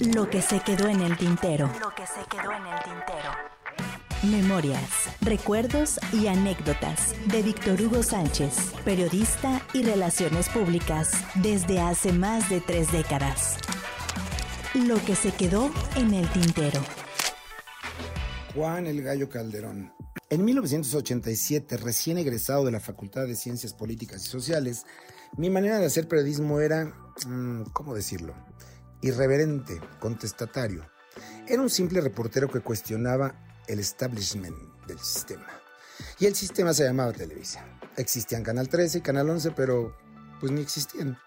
Lo que se quedó en el tintero. Lo que se quedó en el tintero. Memorias, recuerdos y anécdotas de Víctor Hugo Sánchez, periodista y relaciones públicas desde hace más de tres décadas. Lo que se quedó en el tintero. Juan el Gallo Calderón. En 1987, recién egresado de la Facultad de Ciencias Políticas y Sociales, mi manera de hacer periodismo era, mm, ¿cómo decirlo? Irreverente, contestatario. Era un simple reportero que cuestionaba el establishment del sistema. Y el sistema se llamaba Televisa. Existían Canal 13 y Canal 11, pero pues ni existían.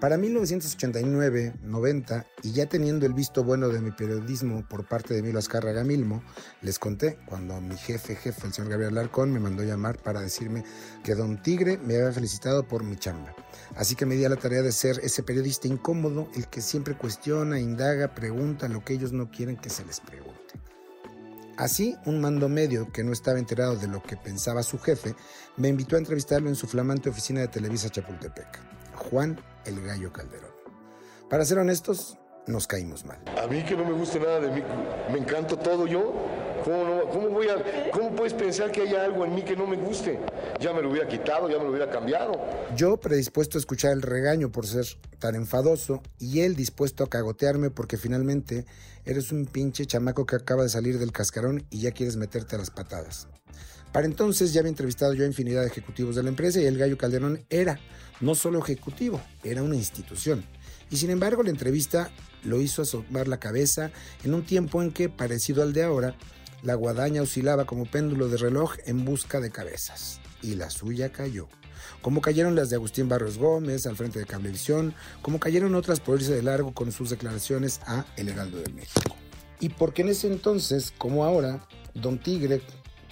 Para 1989-90, y ya teniendo el visto bueno de mi periodismo por parte de Milo Azcárraga Milmo, les conté cuando mi jefe, jefe, el señor Gabriel Larcón, me mandó llamar para decirme que Don Tigre me había felicitado por mi chamba. Así que me di a la tarea de ser ese periodista incómodo, el que siempre cuestiona, indaga, pregunta lo que ellos no quieren que se les pregunte. Así, un mando medio que no estaba enterado de lo que pensaba su jefe, me invitó a entrevistarlo en su flamante oficina de Televisa Chapultepec. Juan el Gallo Calderón. Para ser honestos, nos caímos mal. A mí que no me gusta nada de mí, me encanto todo yo. ¿Cómo, voy a, ¿Cómo puedes pensar que haya algo en mí que no me guste? Ya me lo hubiera quitado, ya me lo hubiera cambiado. Yo predispuesto a escuchar el regaño por ser tan enfadoso y él dispuesto a cagotearme porque finalmente eres un pinche chamaco que acaba de salir del cascarón y ya quieres meterte a las patadas. Para entonces ya había entrevistado yo a infinidad de ejecutivos de la empresa y el Gallo Calderón era no solo ejecutivo, era una institución. Y sin embargo la entrevista lo hizo asomar la cabeza en un tiempo en que, parecido al de ahora, la guadaña oscilaba como péndulo de reloj en busca de cabezas. Y la suya cayó. Como cayeron las de Agustín Barros Gómez al frente de Cablevisión, como cayeron otras por irse de largo con sus declaraciones a El Heraldo de México. Y porque en ese entonces, como ahora, Don Tigre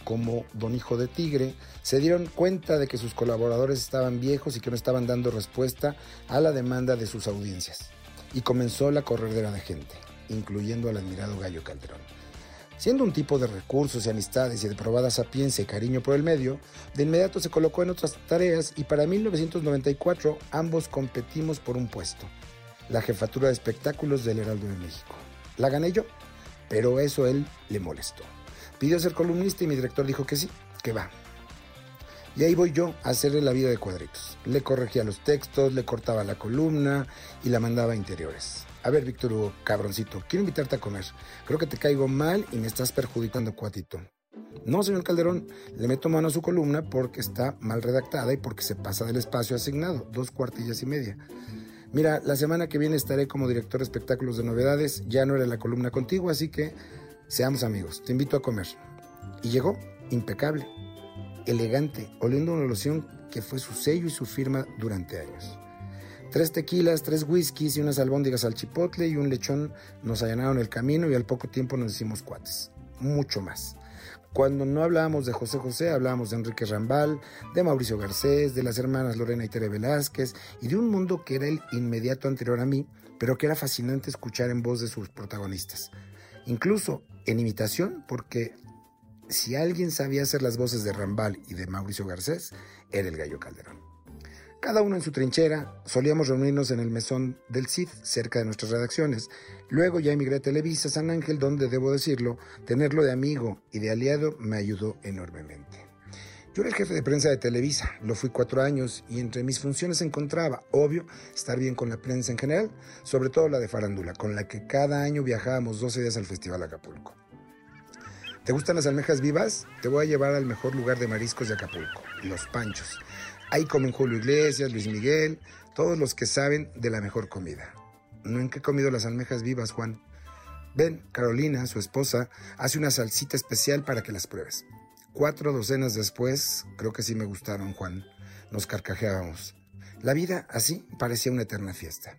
como Don Hijo de Tigre, se dieron cuenta de que sus colaboradores estaban viejos y que no estaban dando respuesta a la demanda de sus audiencias. Y comenzó la corredera de gente, incluyendo al admirado Gallo Calderón. Siendo un tipo de recursos y amistades y de probada sapiencia y cariño por el medio, de inmediato se colocó en otras tareas y para 1994 ambos competimos por un puesto, la jefatura de espectáculos del Heraldo de México. La gané yo, pero eso él le molestó. Pidió ser columnista y mi director dijo que sí, que va. Y ahí voy yo a hacerle la vida de cuadritos. Le corregía los textos, le cortaba la columna y la mandaba a interiores. A ver, Víctor Hugo, cabroncito, quiero invitarte a comer. Creo que te caigo mal y me estás perjudicando, cuatito. No, señor Calderón, le meto mano a su columna porque está mal redactada y porque se pasa del espacio asignado, dos cuartillas y media. Mira, la semana que viene estaré como director de espectáculos de novedades, ya no era la columna contigo, así que Seamos amigos, te invito a comer. Y llegó impecable, elegante, oliendo una loción que fue su sello y su firma durante años. Tres tequilas, tres whiskies y unas albóndigas al chipotle y un lechón nos allanaron el camino y al poco tiempo nos hicimos cuates. Mucho más. Cuando no hablábamos de José José, hablábamos de Enrique Rambal, de Mauricio Garcés, de las hermanas Lorena y Tere Velázquez y de un mundo que era el inmediato anterior a mí, pero que era fascinante escuchar en voz de sus protagonistas incluso en imitación, porque si alguien sabía hacer las voces de Rambal y de Mauricio Garcés, era el gallo Calderón. Cada uno en su trinchera, solíamos reunirnos en el mesón del CID, cerca de nuestras redacciones. Luego ya emigré a Televisa San Ángel, donde, debo decirlo, tenerlo de amigo y de aliado me ayudó enormemente. Yo era el jefe de prensa de Televisa, lo fui cuatro años y entre mis funciones encontraba, obvio, estar bien con la prensa en general, sobre todo la de farándula, con la que cada año viajábamos 12 días al Festival Acapulco. ¿Te gustan las almejas vivas? Te voy a llevar al mejor lugar de mariscos de Acapulco, Los Panchos. Ahí comen Julio Iglesias, Luis Miguel, todos los que saben de la mejor comida. Qué he comido las almejas vivas, Juan. Ven, Carolina, su esposa, hace una salsita especial para que las pruebes. Cuatro docenas después, creo que sí me gustaron, Juan. Nos carcajeábamos. La vida, así, parecía una eterna fiesta.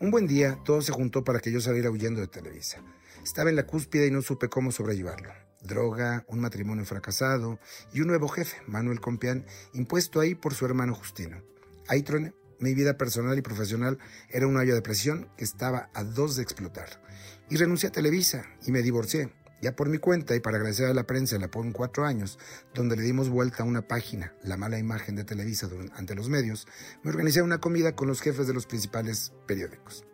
Un buen día, todo se juntó para que yo saliera huyendo de Televisa. Estaba en la cúspide y no supe cómo sobrellevarlo. Droga, un matrimonio fracasado y un nuevo jefe, Manuel Compián, impuesto ahí por su hermano Justino. Ahí troné. Mi vida personal y profesional era un hoyo de presión que estaba a dos de explotar. Y renuncié a Televisa y me divorcié. Ya por mi cuenta y para agradecer a la prensa la en cuatro años, donde le dimos vuelta a una página, la mala imagen de Televisa ante los medios, me organicé una comida con los jefes de los principales periódicos.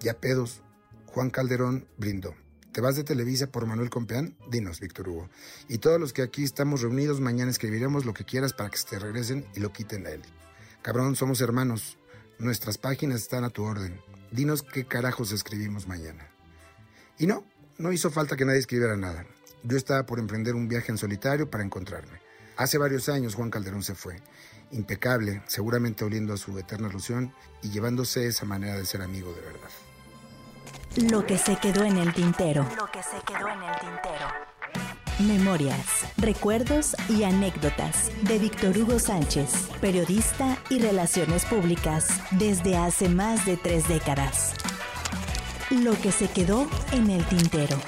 Ya pedos, Juan Calderón brindó. ¿Te vas de Televisa por Manuel Compeán? Dinos, Víctor Hugo. Y todos los que aquí estamos reunidos, mañana escribiremos lo que quieras para que te regresen y lo quiten a él. Cabrón, somos hermanos. Nuestras páginas están a tu orden. Dinos qué carajos escribimos mañana. Y no, no hizo falta que nadie escribiera nada. Yo estaba por emprender un viaje en solitario para encontrarme. Hace varios años Juan Calderón se fue. Impecable, seguramente oliendo a su eterna ilusión y llevándose esa manera de ser amigo de verdad. Lo que se quedó en el tintero. Lo que se quedó en el tintero. Memorias, recuerdos y anécdotas de Víctor Hugo Sánchez, periodista y relaciones públicas desde hace más de tres décadas. Lo que se quedó en el tintero.